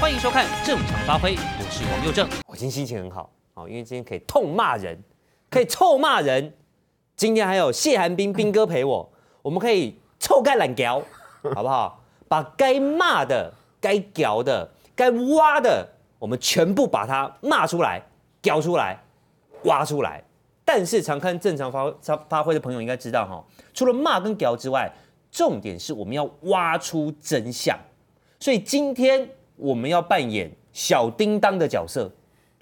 欢迎收看《正常发挥》，我是王又正。我今天心情很好，好，因为今天可以痛骂人，可以臭骂人。今天还有谢寒冰冰哥陪我，我们可以臭盖懒屌，好不好？把该骂的、该屌的、该挖的，我们全部把它骂出来、屌出来、挖出来。但是常看正常发发发挥的朋友应该知道哈，除了骂跟屌之外，重点是我们要挖出真相。所以今天我们要扮演小叮当的角色。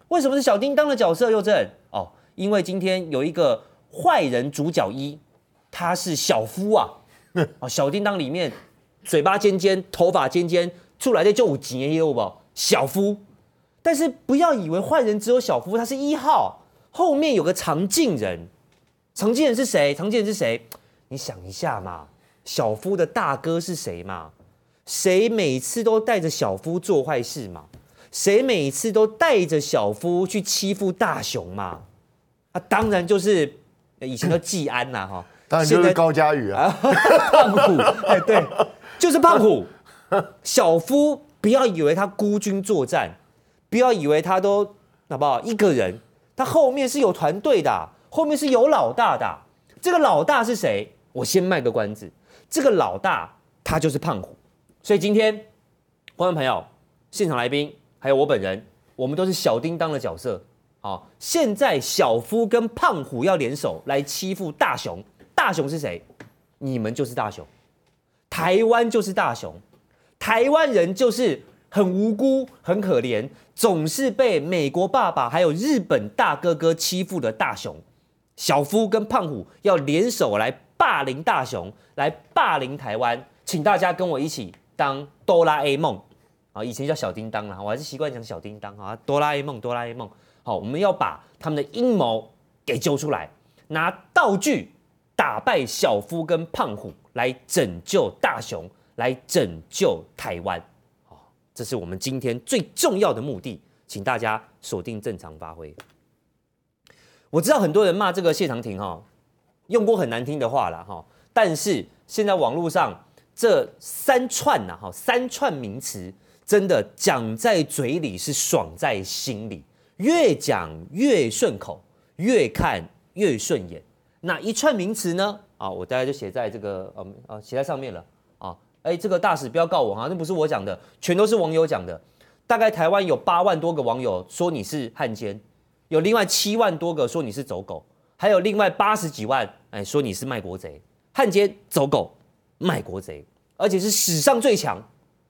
为什么是小叮当的角色？又正哦，因为今天有一个。坏人主角一，他是小夫啊，哦，小叮当里面嘴巴尖尖，头发尖尖，出来的就有钱有不？小夫，但是不要以为坏人只有小夫，他是一号，后面有个藏镜人，藏镜人是谁？藏镜人是谁？你想一下嘛，小夫的大哥是谁嘛？谁每次都带着小夫做坏事嘛？谁每次都带着小夫去欺负大雄嘛？啊，当然就是。以前叫季安呐，哈，当然就是高佳宇啊，胖虎，哎，对，就是胖虎。小夫不要以为他孤军作战，不要以为他都好不好一个人，他后面是有团队的，后面是有老大的。这个老大是谁？我先卖个关子，这个老大他就是胖虎。所以今天观众朋友、现场来宾还有我本人，我们都是小叮当的角色。好，现在小夫跟胖虎要联手来欺负大雄。大雄是谁？你们就是大雄，台湾就是大雄，台湾人就是很无辜、很可怜，总是被美国爸爸还有日本大哥哥欺负的大雄。小夫跟胖虎要联手来霸凌大雄，来霸凌台湾，请大家跟我一起当哆啦 A 梦啊！以前叫小叮当啦，我还是习惯讲小叮当啊，哆啦 A 梦，哆啦 A 梦。好，我们要把他们的阴谋给揪出来，拿道具打败小夫跟胖虎，来拯救大雄，来拯救台湾。好，这是我们今天最重要的目的，请大家锁定正常发挥。我知道很多人骂这个谢长廷哈，用过很难听的话了哈，但是现在网络上这三串呐哈，三串名词真的讲在嘴里是爽在心里。越讲越顺口，越看越顺眼。那一串名词呢？啊，我大概就写在这个，呃、嗯，啊，写在上面了。啊，哎，这个大使不要告我哈，那不是我讲的，全都是网友讲的。大概台湾有八万多个网友说你是汉奸，有另外七万多个说你是走狗，还有另外八十几万哎说你是卖国贼、汉奸、走狗、卖国贼，而且是史上最强、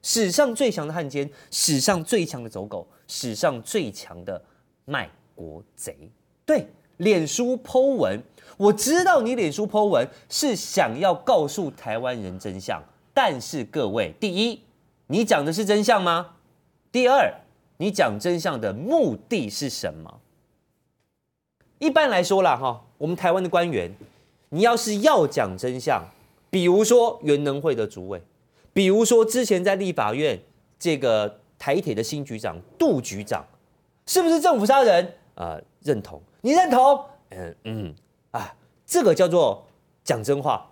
史上最强的汉奸、史上最强的走狗、史上最强的。卖国贼，对，脸书剖文，我知道你脸书剖文是想要告诉台湾人真相，但是各位，第一，你讲的是真相吗？第二，你讲真相的目的是什么？一般来说啦，哈，我们台湾的官员，你要是要讲真相，比如说原能会的主委，比如说之前在立法院这个台铁的新局长杜局长。是不是政府杀人？啊、呃，认同。你认同？嗯嗯啊，这个叫做讲真话。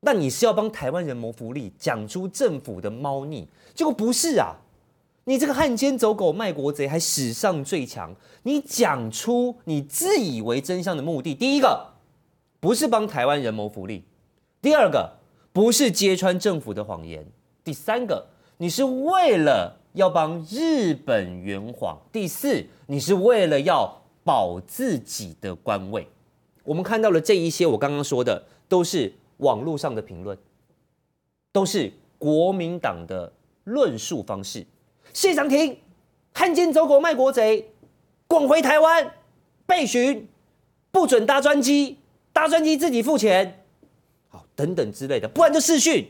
那你是要帮台湾人谋福利，讲出政府的猫腻？结果不是啊！你这个汉奸走狗卖国贼，还史上最强。你讲出你自以为真相的目的，第一个不是帮台湾人谋福利，第二个不是揭穿政府的谎言，第三个你是为了。要帮日本圆谎。第四，你是为了要保自己的官位。我们看到了这一些，我刚刚说的都是网络上的评论，都是国民党的论述方式。谢长廷，汉奸走狗卖国贼，滚回台湾被询，不准搭专机，搭专机自己付钱，等等之类的，不然就视讯。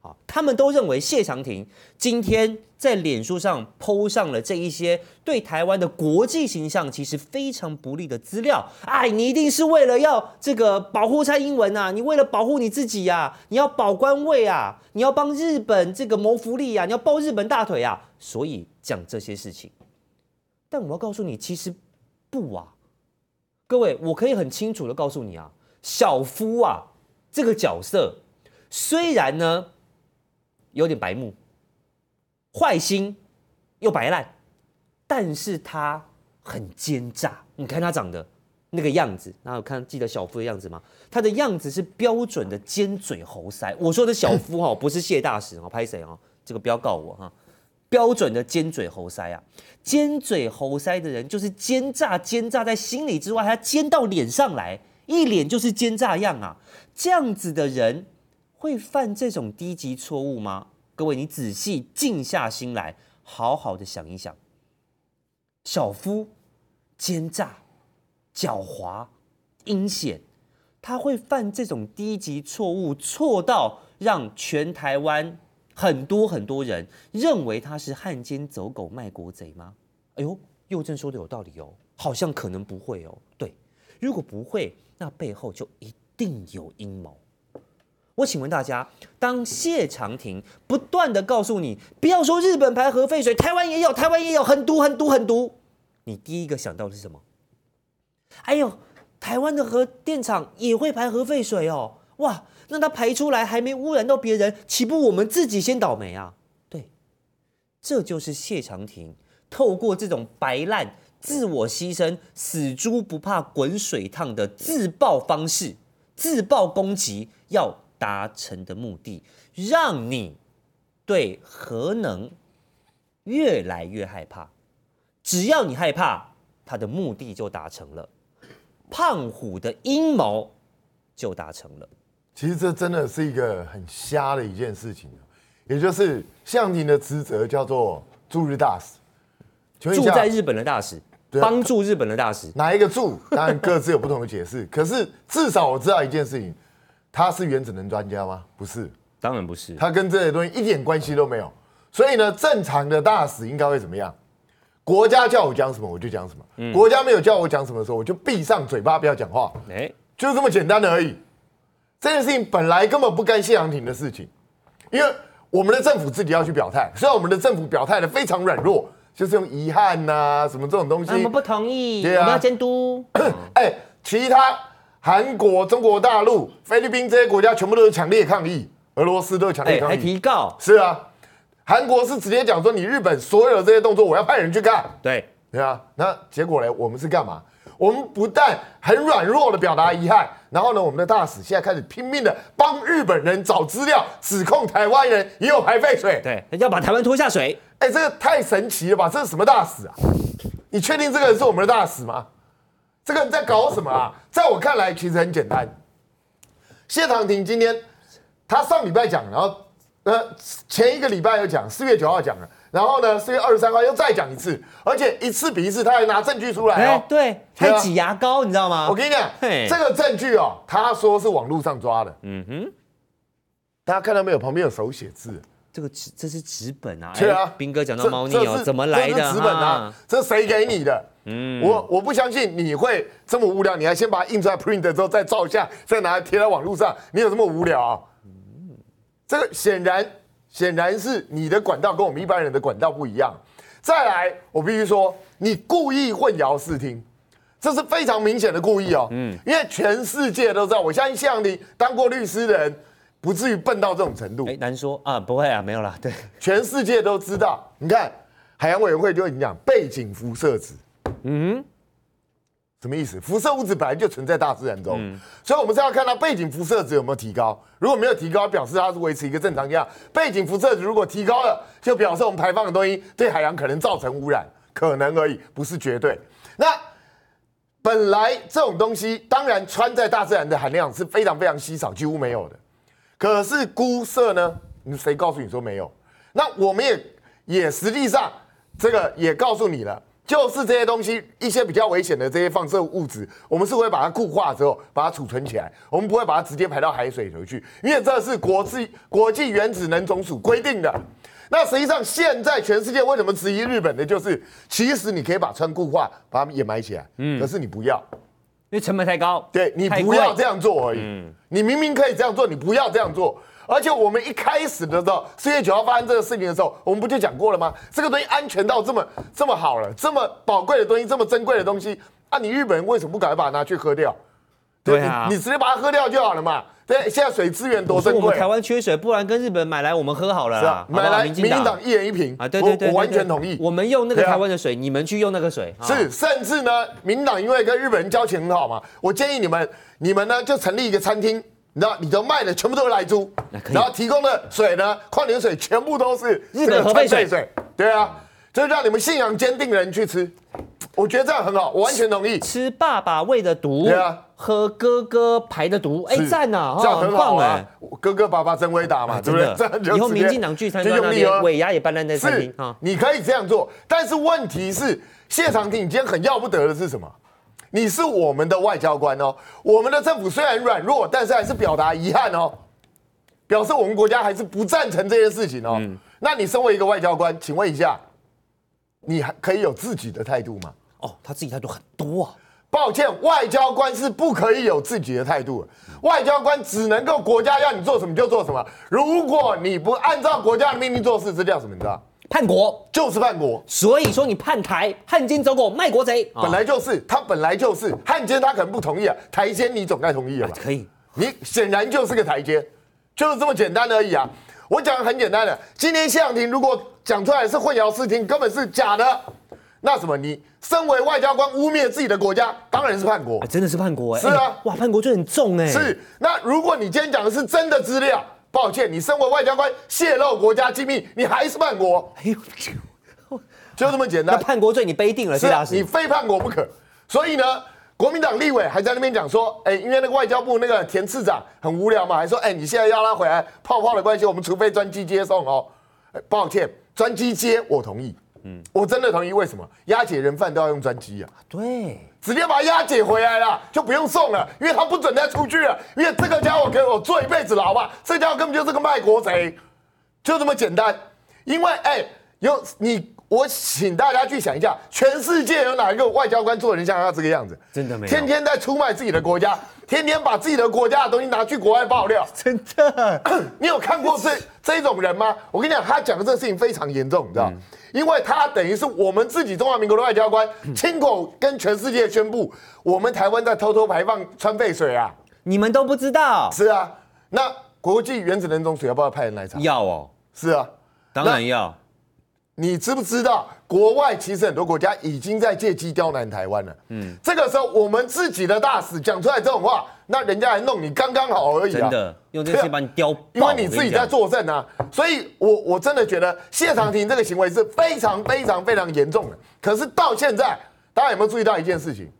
好，他们都认为谢长廷今天在脸书上 PO 上了这一些对台湾的国际形象其实非常不利的资料。哎，你一定是为了要这个保护蔡英文啊，你为了保护你自己呀、啊，你要保官位啊，你要帮日本这个谋福利啊，你要抱日本大腿啊，所以讲这些事情。但我要告诉你，其实不啊，各位，我可以很清楚的告诉你啊，小夫啊这个角色虽然呢。有点白目，坏心又白烂，但是他很奸诈。你看他长得那个样子，然后看记得小夫的样子吗？他的样子是标准的尖嘴猴腮。我说的小夫哈，不是谢大使哦，拍谁哦？这个不要告我哈。标准的尖嘴猴腮啊，尖嘴猴腮的人就是奸诈，奸诈在心里之外，还要奸到脸上来，一脸就是奸诈样啊！这样子的人会犯这种低级错误吗？各位，你仔细静下心来，好好的想一想。小夫奸诈、狡猾、阴险，他会犯这种低级错误，错到让全台湾。很多很多人认为他是汉奸走狗卖国贼吗？哎呦，佑正说的有道理哦，好像可能不会哦。对，如果不会，那背后就一定有阴谋。我请问大家，当谢长廷不断地告诉你，不要说日本排核废水，台湾也有，台湾也有很毒很毒很毒，你第一个想到的是什么？哎呦，台湾的核电厂也会排核废水哦，哇！让它排出来还没污染到别人，岂不我们自己先倒霉啊？对，这就是谢长廷透过这种白烂、自我牺牲、死猪不怕滚水烫的自爆方式、自爆攻击要达成的目的，让你对核能越来越害怕。只要你害怕，他的目的就达成了，胖虎的阴谋就达成了。其实这真的是一个很瞎的一件事情，也就是谢长廷的职责叫做驻日大使，驻在日本的大使，帮助日本的大使，哪一个助？当然各自有不同的解释。可是至少我知道一件事情，他是原子能专家吗？不是，当然不是。他跟这些东西一点关系都没有。所以呢，正常的大使应该会怎么样？国家叫我讲什么我就讲什么，国家没有叫我讲什么的时候，我就闭上嘴巴不要讲话。哎，就这么简单的而已。这件事情本来根本不干谢长廷的事情，因为我们的政府自己要去表态。虽然我们的政府表态的非常软弱，就是用遗憾呐、啊、什么这种东西。我们不同意，对啊、我们要监督。哎，其他韩国、中国大陆、菲律宾这些国家全部都是强烈抗议，俄罗斯都是强烈抗议，还提告。是啊，韩国是直接讲说，你日本所有的这些动作，我要派人去干。对，对啊，那结果呢？我们是干嘛？我们不但很软弱的表达遗憾，然后呢，我们的大使现在开始拼命的帮日本人找资料，指控台湾人也有排废水，对，要把台湾拖下水。哎，这个太神奇了吧？这是什么大使啊？你确定这个人是我们的大使吗？这个人在搞什么啊？在我看来，其实很简单。谢长廷今天他上礼拜讲，然后呃前一个礼拜又讲，四月九号讲了。然后呢，四月二十三号又再讲一次，而且一次比一次，他还拿证据出来哦。欸、对，还挤牙膏，你知道吗？我跟你讲，嘿这个证据哦，他说是网络上抓的。嗯哼，大家看到没有？旁边有手写字。这个纸，这是纸本啊。对啊，彬哥讲到猫腻哦，怎么来的？纸本啊，这是谁给你的？嗯，我我不相信你会这么无聊，你还先把它印出来 print 之后再照下，再拿来贴在网络上，你有这么无聊啊？嗯，这个显然。显然是你的管道跟我们一般人的管道不一样。再来，我必须说，你故意混淆视听，这是非常明显的故意哦。嗯，因为全世界都知道，我相信像你当过律师的人，不至于笨到这种程度。哎，难说啊，不会啊，没有啦。对，全世界都知道。你看，海洋委员会就已经讲背景辐射值。嗯。什么意思？辐射物质本来就存在大自然中，嗯、所以我们是要看它背景辐射值有没有提高。如果没有提高，表示它是维持一个正常样。背景辐射值如果提高了，就表示我们排放的东西对海洋可能造成污染，可能而已，不是绝对。那本来这种东西，当然穿在大自然的含量是非常非常稀少，几乎没有的。可是鈷銫呢？你谁告诉你说没有？那我们也也实际上这个也告诉你了。就是这些东西，一些比较危险的这些放射物质，我们是会把它固化之后，把它储存起来，我们不会把它直接排到海水里头去，因为这是国际国际原子能总署规定的。那实际上，现在全世界为什么质疑日本的，就是其实你可以把氚固化，把它们掩埋起来，嗯，可是你不要，因为成本太高，对，你不要这样做而已，嗯，你明明可以这样做，你不要这样做。而且我们一开始的时候，四月九号发生这个事情的时候，我们不就讲过了吗？这个东西安全到这么这么好了，这么宝贵的东西，这么珍贵的东西，啊，你日本人为什么不赶快把它拿去喝掉？对啊你，你直接把它喝掉就好了嘛。对，现在水资源多珍贵。我们台湾缺水，不然跟日本买来我们喝好了啦。是啊，买来民进党一人一瓶啊，对对对，我完全同意。我们用那个台湾的水，你们去用那个水。是，甚至呢，民党因为跟日本人交情很好嘛，我建议你们，你们呢就成立一个餐厅，你知道，你都卖的全部都是来租，然后提供的水呢，矿泉水全部都是日本核废水。对啊，就让你们信仰坚定的人去吃。我觉得这样很好，我完全同意。吃爸爸喂的毒，对啊，喝哥哥排的毒，哎，赞呐，这样很好啊。哥哥爸爸真伟大嘛，对不对？这样就以后民进党聚餐就用力哦，尾牙也搬在那餐厅啊。你可以这样做，但是问题是，谢长廷，你今天很要不得的是什么？你是我们的外交官哦，我们的政府虽然软弱，但是还是表达遗憾哦，表示我们国家还是不赞成这件事情哦。那你身为一个外交官，请问一下，你还可以有自己的态度吗？哦，他自己态度很多啊。抱歉，外交官是不可以有自己的态度的。外交官只能够国家要你做什么就做什么。如果你不按照国家的命令做事，这叫什么？你知道？叛国，就是叛国。所以说你叛台、汉奸走狗、卖国贼，本来就是他本来就是汉奸，他可能不同意啊。台奸你总该同意了吧？可以，你显然就是个台奸，就是这么简单而已啊。我讲很简单的，今天谢长廷如果讲出来是混淆视听，根本是假的。那什么？你身为外交官污蔑自己的国家，当然是叛国，真的是叛国哎！是啊，哇，叛国罪很重哎。是。那如果你今天讲的是真的资料，抱歉，你身为外交官泄露国家机密，你还是叛国。哎呦，就这么简单。那叛国罪你背定了，是啊，你非叛国不可。所以呢，国民党立委还在那边讲说，哎，因为那个外交部那个田次长很无聊嘛，还说，哎，你现在要他回来泡泡的关系，我们除非专机接送哦。抱歉，专机接我同意。嗯，我真的同意。为什么押解人犯都要用专机啊？对，直接把他押解回来了，就不用送了，因为他不准再出去了。因为这个家伙给我做一辈子牢吧，这家伙根本就是个卖国贼，就这么简单。因为哎，有你，我请大家去想一下，全世界有哪一个外交官做人像他这个样子？真的没有，天天在出卖自己的国家，天天把自己的国家的东西拿去国外爆料，真的。你有看过这这种人吗？我跟你讲，他讲的这个事情非常严重，你知道。嗯因为他等于是我们自己中华民国的外交官，亲口跟全世界宣布，我们台湾在偷偷排放川废水啊！你们都不知道？是啊，那国际原子能总署要不要派人来查？要哦。是啊，当然要。你知不知道，国外其实很多国家已经在借机刁难台湾了？嗯，这个时候我们自己的大使讲出来这种话，那人家来弄你刚刚好而已啊！真的，用这些把你刁爆，因为你自己在作证啊！所以我我真的觉得谢长廷这个行为是非常非常非常严重的。可是到现在，大家有没有注意到一件事情？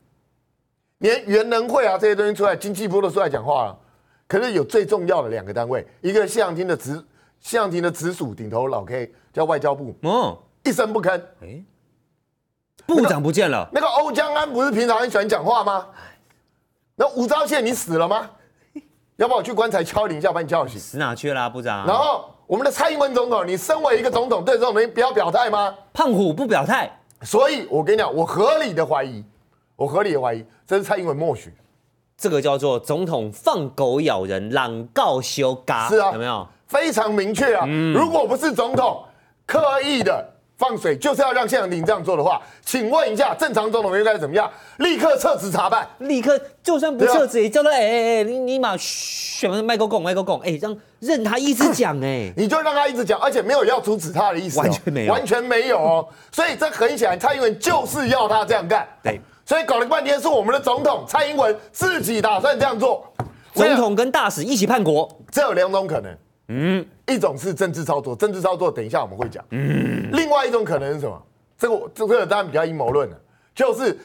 连元能会啊这些东西出来，经济部都出来讲话了。可是有最重要的两个单位，一个谢长廷的直谢长廷的直属顶头老 K。叫外交部，嗯，一声不吭。哎，部长不见了。那个欧江安不是平常很喜欢讲话吗？那吴钊燮你死了吗？要不我去棺材敲你一下，把你叫醒？死哪去了，部长？然后我们的蔡英文总统，你身为一个总统，对这种东西不要表态吗？胖虎不表态，所以我跟你讲，我合理的怀疑，我合理的怀疑，这是蔡英文默许。这个叫做总统放狗咬人，懒告羞嘎。是啊，有没有？非常明确啊！嗯、如果不是总统。刻意的放水，就是要让谢长廷这样做的话，请问一下，正常总统应该怎么样？立刻撤职查办，立刻就算不撤职，也叫他哎哎哎，你你马选麦克贡麦克贡，哎，让任他一直讲哎，你就让他一直讲，而且没有要阻止他的意思，完全没有，完全没有哦。所以这很显然，蔡英文就是要他这样干。对，所以搞了半天是我们的总统蔡英文自己打算这样做，总统跟大使一起叛国，这有两种可能。嗯，一种是政治操作，政治操作等一下我们会讲。嗯，另外一种可能是什么？这个这个当然比较阴谋论了，就是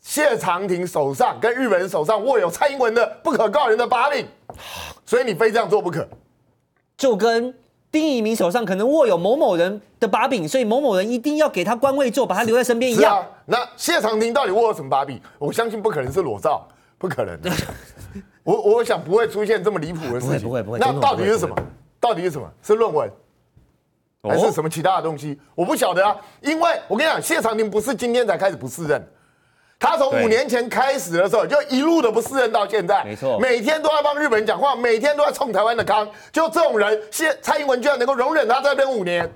谢长廷手上跟日本人手上握有蔡英文的不可告人的把柄，所以你非这样做不可。就跟丁一明手上可能握有某某人的把柄，所以某某人一定要给他官位做，把他留在身边一样。啊，那谢长廷到底握有什么把柄？我相信不可能是裸照，不可能的。我我想不会出现这么离谱的事情。不会不会不会。那到底是什么？到底是什么？是论文，还是什么其他的东西？哦、我不晓得啊。因为我跟你讲，谢长廷不是今天才开始不适任，他从五年前开始的时候就一路的不适任到现在。没错，每天都在帮日本人讲话，每天都在冲台湾的康。就这种人，谢蔡英文居然能够容忍他在这边五年。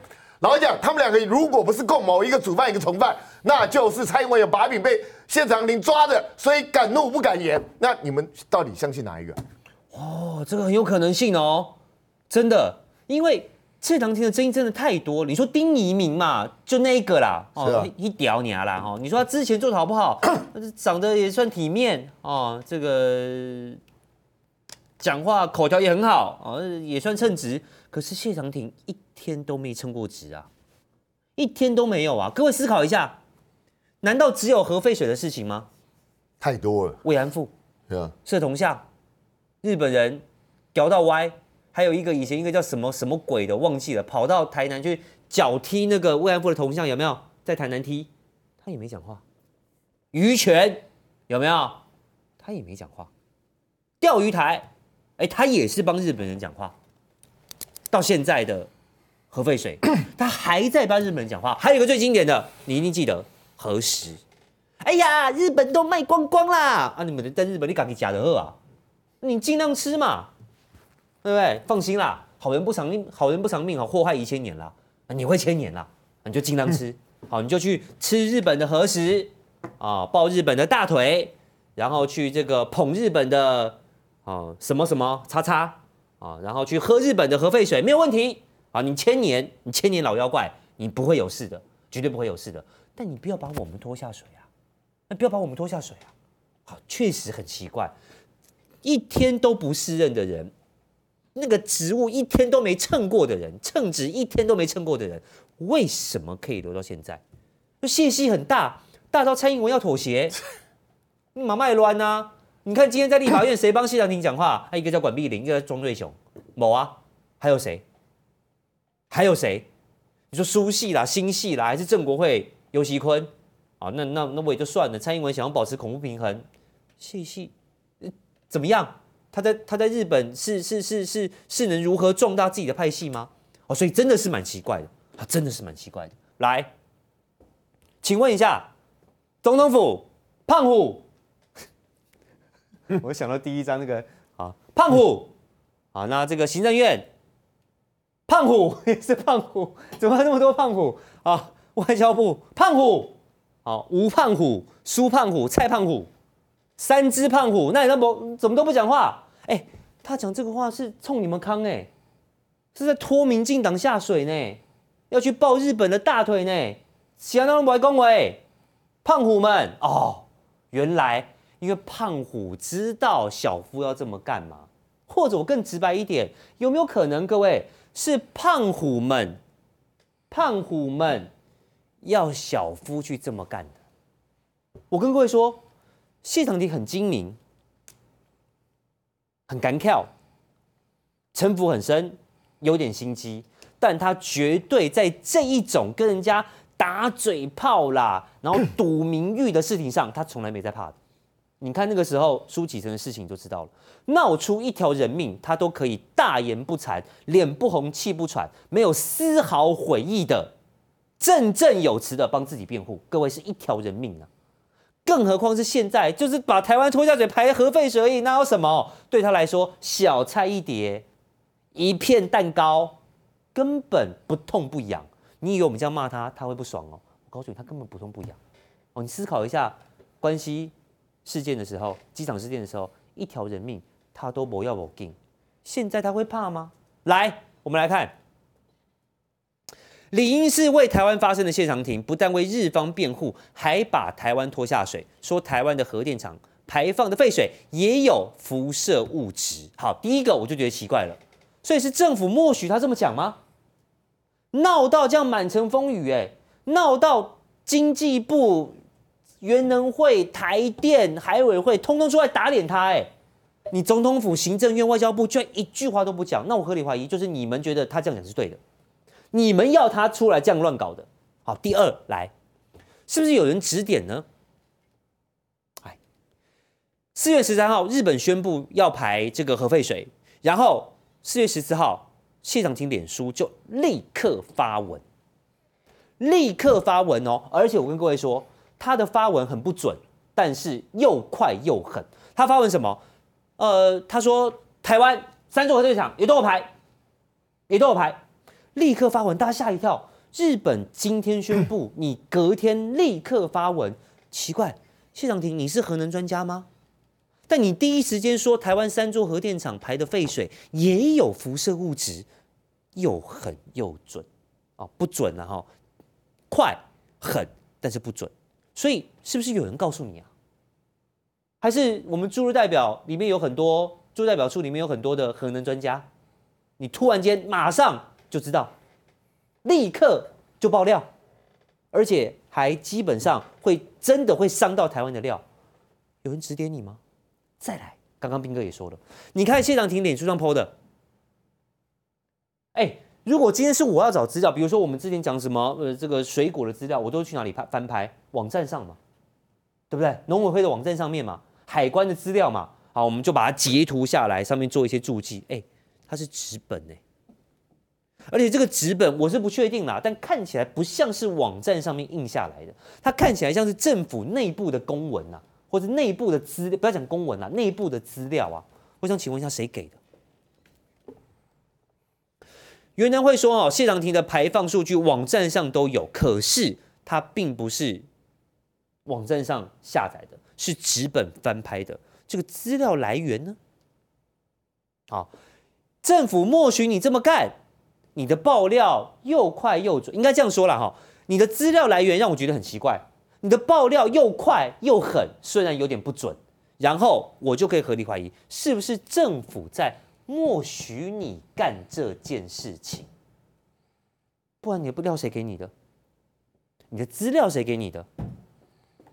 老实讲，他们两个如果不是共谋，一个主犯，一个从犯，那就是蔡英文有把柄被谢长廷抓的，所以敢怒不敢言。那你们到底相信哪一个？哦，这个很有可能性哦，真的，因为谢长廷的争议真的太多。你说丁怡铭嘛，就那一个啦，哦，啊、一屌娘啦，哈、哦。你说他之前做的好不好？长得也算体面哦，这个讲话口条也很好，哦，也算称职。可是谢长廷一天都没称过职啊，一天都没有啊。各位思考一下，难道只有核废水的事情吗？太多了，慰安妇，对啊，社同像。日本人屌到歪，还有一个以前一个叫什么什么鬼的忘记了，跑到台南去脚踢那个慰安妇的铜像，有没有？在台南踢，他也没讲话。鱼权有没有？他也没讲话。钓鱼台，哎，他也是帮日本人讲话。到现在的核废水，他还在帮日本人讲话。还有一个最经典的，你一定记得核食。哎呀，日本都卖光光啦！啊，你们在日本你赶紧假的喝啊！你尽量吃嘛，对不对？放心啦，好人不长命，好人不长命，好祸害一千年啦。你会千年啦，你就尽量吃，好，你就去吃日本的核食啊，抱日本的大腿，然后去这个捧日本的啊什么什么叉叉啊，然后去喝日本的核废水，没有问题啊。你千年，你千年老妖怪，你不会有事的，绝对不会有事的。但你不要把我们拖下水啊，那不要把我们拖下水啊。好，确实很奇怪。一天都不适任的人，那个职务一天都没称过的人，称职一天都没称过的人，为什么可以留到现在？信息很大，大到蔡英文要妥协，你妈卖乱呐！你看今天在立法院谁帮谢长廷讲话？他一个叫管碧玲，一个叫庄瑞雄，某啊，还有谁？还有谁？你说苏系啦、新系啦，还是郑国会、游锡堃？啊，那那那我也就算了。蔡英文想要保持恐怖平衡，泄气。怎么样？他在他在日本是是是是是能如何壮大自己的派系吗？哦，所以真的是蛮奇怪的，他真的是蛮奇怪的。来，请问一下，总统府胖虎，我想到第一张那个啊，胖虎啊，那这个行政院胖虎 也是胖虎，怎么那么多胖虎啊？外交部胖虎，啊，吴胖虎、苏胖虎、蔡胖虎。三只胖虎，那你怎么怎么都不讲话？哎、他讲这个话是冲你们康哎、是在拖民进党下水呢，要去抱日本的大腿呢。其他人不会恭维，胖虎们哦，原来因为胖虎知道小夫要这么干嘛，或者我更直白一点，有没有可能各位是胖虎们，胖虎们要小夫去这么干的？我跟各位说。谢长廷很精明，很敢跳，城府很深，有点心机，但他绝对在这一种跟人家打嘴炮啦，然后赌名誉的事情上，他从来没在怕的。你看那个时候苏启成的事情就知道了，闹出一条人命，他都可以大言不惭，脸不红气不喘，没有丝毫悔意的，振振有词的帮自己辩护。各位是一条人命啊！更何况是现在，就是把台湾拖下水排核废水而已，那有什么？对他来说，小菜一碟，一片蛋糕，根本不痛不痒。你以为我们这样骂他，他会不爽哦？我告诉你，他根本不痛不痒。哦，你思考一下，关西事件的时候，机场事件的时候，一条人命他都不要我紧。现在他会怕吗？来，我们来看。理应是为台湾发声的谢长廷，不但为日方辩护，还把台湾拖下水，说台湾的核电厂排放的废水也有辐射物质。好，第一个我就觉得奇怪了，所以是政府默许他这么讲吗？闹到这样满城风雨，哎，闹到经济部、原能会、台电、海委会通通出来打脸他，哎，你总统府、行政院、外交部居然一句话都不讲，那我合理怀疑就是你们觉得他这样讲是对的。你们要他出来这样乱搞的，好。第二，来，是不是有人指点呢？哎，四月十三号，日本宣布要排这个核废水，然后四月十四号，谢长廷脸书就立刻发文，立刻发文哦。而且我跟各位说，他的发文很不准，但是又快又狠。他发文什么？呃，他说台湾三座核电厂也都有排，也都有排。立刻发文，大家吓一跳。日本今天宣布，你隔天立刻发文，奇怪，谢长廷，你是核能专家吗？但你第一时间说台湾三座核电厂排的废水也有辐射物质，又狠又准，哦，不准了哈，快狠，但是不准，所以是不是有人告诉你啊？还是我们驻日代表里面有很多驻代表处里面有很多的核能专家，你突然间马上就知道，立刻就爆料，而且还基本上会真的会伤到台湾的料，有人指点你吗？再来，刚刚斌哥也说了，你看谢长廷脸书上 po 的，哎，如果今天是我要找资料，比如说我们之前讲什么呃这个水果的资料，我都去哪里拍翻拍？网站上嘛，对不对？农委会的网站上面嘛。海关的资料嘛，好，我们就把它截图下来，上面做一些注记。哎，它是纸本哎，而且这个纸本我是不确定啦，但看起来不像是网站上面印下来的，它看起来像是政府内部的公文呐，或者内部的资，不要讲公文啦，内部的资料啊。我想请问一下，谁给的？原来会说哦，谢长廷的排放数据网站上都有，可是它并不是网站上下载的。是纸本翻拍的，这个资料来源呢？好，政府默许你这么干，你的爆料又快又准，应该这样说了哈。你的资料来源让我觉得很奇怪，你的爆料又快又狠，虽然有点不准，然后我就可以合理怀疑，是不是政府在默许你干这件事情？不然你的资料谁给你的？你的资料谁给你的？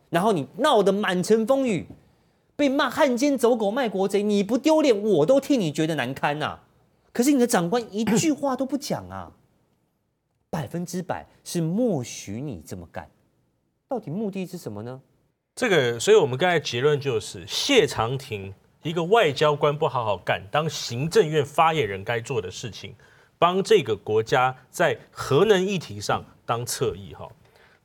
然后你闹得满城风雨，被骂汉奸走狗卖国贼，你不丢脸，我都替你觉得难堪呐、可是你的长官一句话都不讲啊，百分之百是默许你这么干，到底目的是什么呢？这个，所以我们刚才结论就是，谢长廷一个外交官不好好干，当行政院发言人该做的事情，帮这个国家在核能议题上当侧翼哈。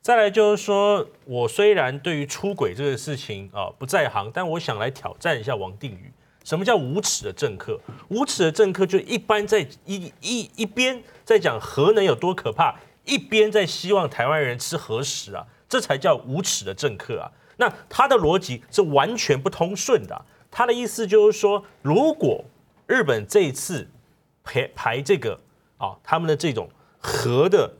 再来就是说，我虽然对于出轨这个事情啊不在行，但我想来挑战一下王定宇。什么叫无耻的政客？无耻的政客就一般在一一一边在讲核能有多可怕，一边在希望台湾人吃核食啊，这才叫无耻的政客啊。那他的逻辑是完全不通顺的。他的意思就是说，如果日本这一次排排这个啊，他们的这种核的。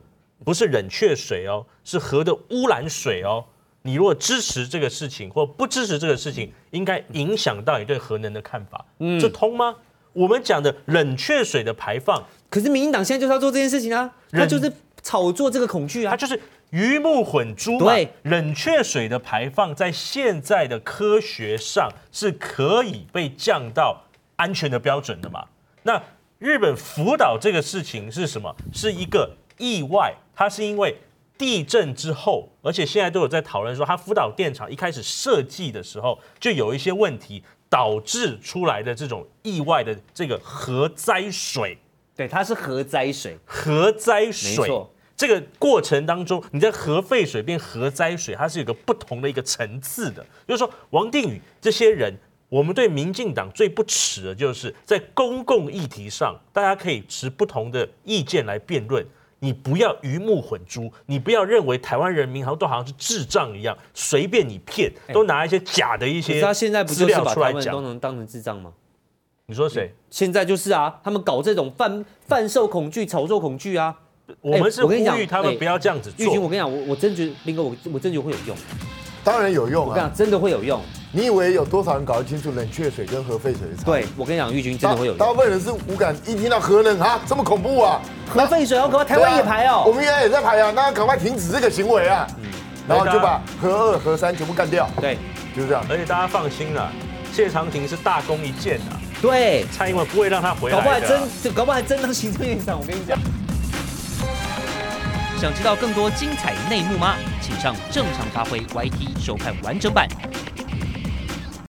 不是冷却水哦，是核的污染水哦。你如果支持这个事情，或不支持这个事情，应该影响到你对核能的看法。嗯，这通吗？我们讲的冷却水的排放，可是民进党现在就是要做这件事情啊，他就是炒作这个恐惧啊，他就是鱼目混珠嘛。对，冷却水的排放在现在的科学上是可以被降到安全的标准的嘛？那日本福岛这个事情是什么？是一个意外。它是因为地震之后，而且现在都有在讨论说，它福岛电厂一开始设计的时候就有一些问题，导致出来的这种意外的这个核灾水。对，它是核灾水。核灾水，没错。这个过程当中，你在核废水变核灾水，它是有个不同的一个层次的。就是说，王定宇这些人，我们对民进党最不耻的就是在公共议题上，大家可以持不同的意见来辩论。你不要鱼目混珠，你不要认为台湾人民好像都好像是智障一样，随便你骗，都拿一些假的一些资料出来讲，都能当成智障吗？你说谁？现在就是啊，他们搞这种贩贩售恐惧、炒作恐惧啊。我们是呼吁他们不要这样子做。玉军，我跟你讲，我我真觉得斌哥，我我真觉得会有用。当然有用啊！我跟你讲，真的会有用。你以为有多少人搞得清楚冷却水跟核废水的差？对，我跟你讲，玉军真的会有用。大部分人是无感，一听到核能啊，这么恐怖啊！核废水好可怕，台湾也排哦。我们原来也在排啊，那赶快停止这个行为啊！嗯，然后就把核二、核三全部干掉。对，就是这样。而且大家放心了，谢长廷是大功一件啊。对，蔡英文不会让他回来。搞不好还真，搞不好还真当行政院长。我跟你讲。想知道更多精彩内幕吗？请上正常发挥 YT 收看完整版。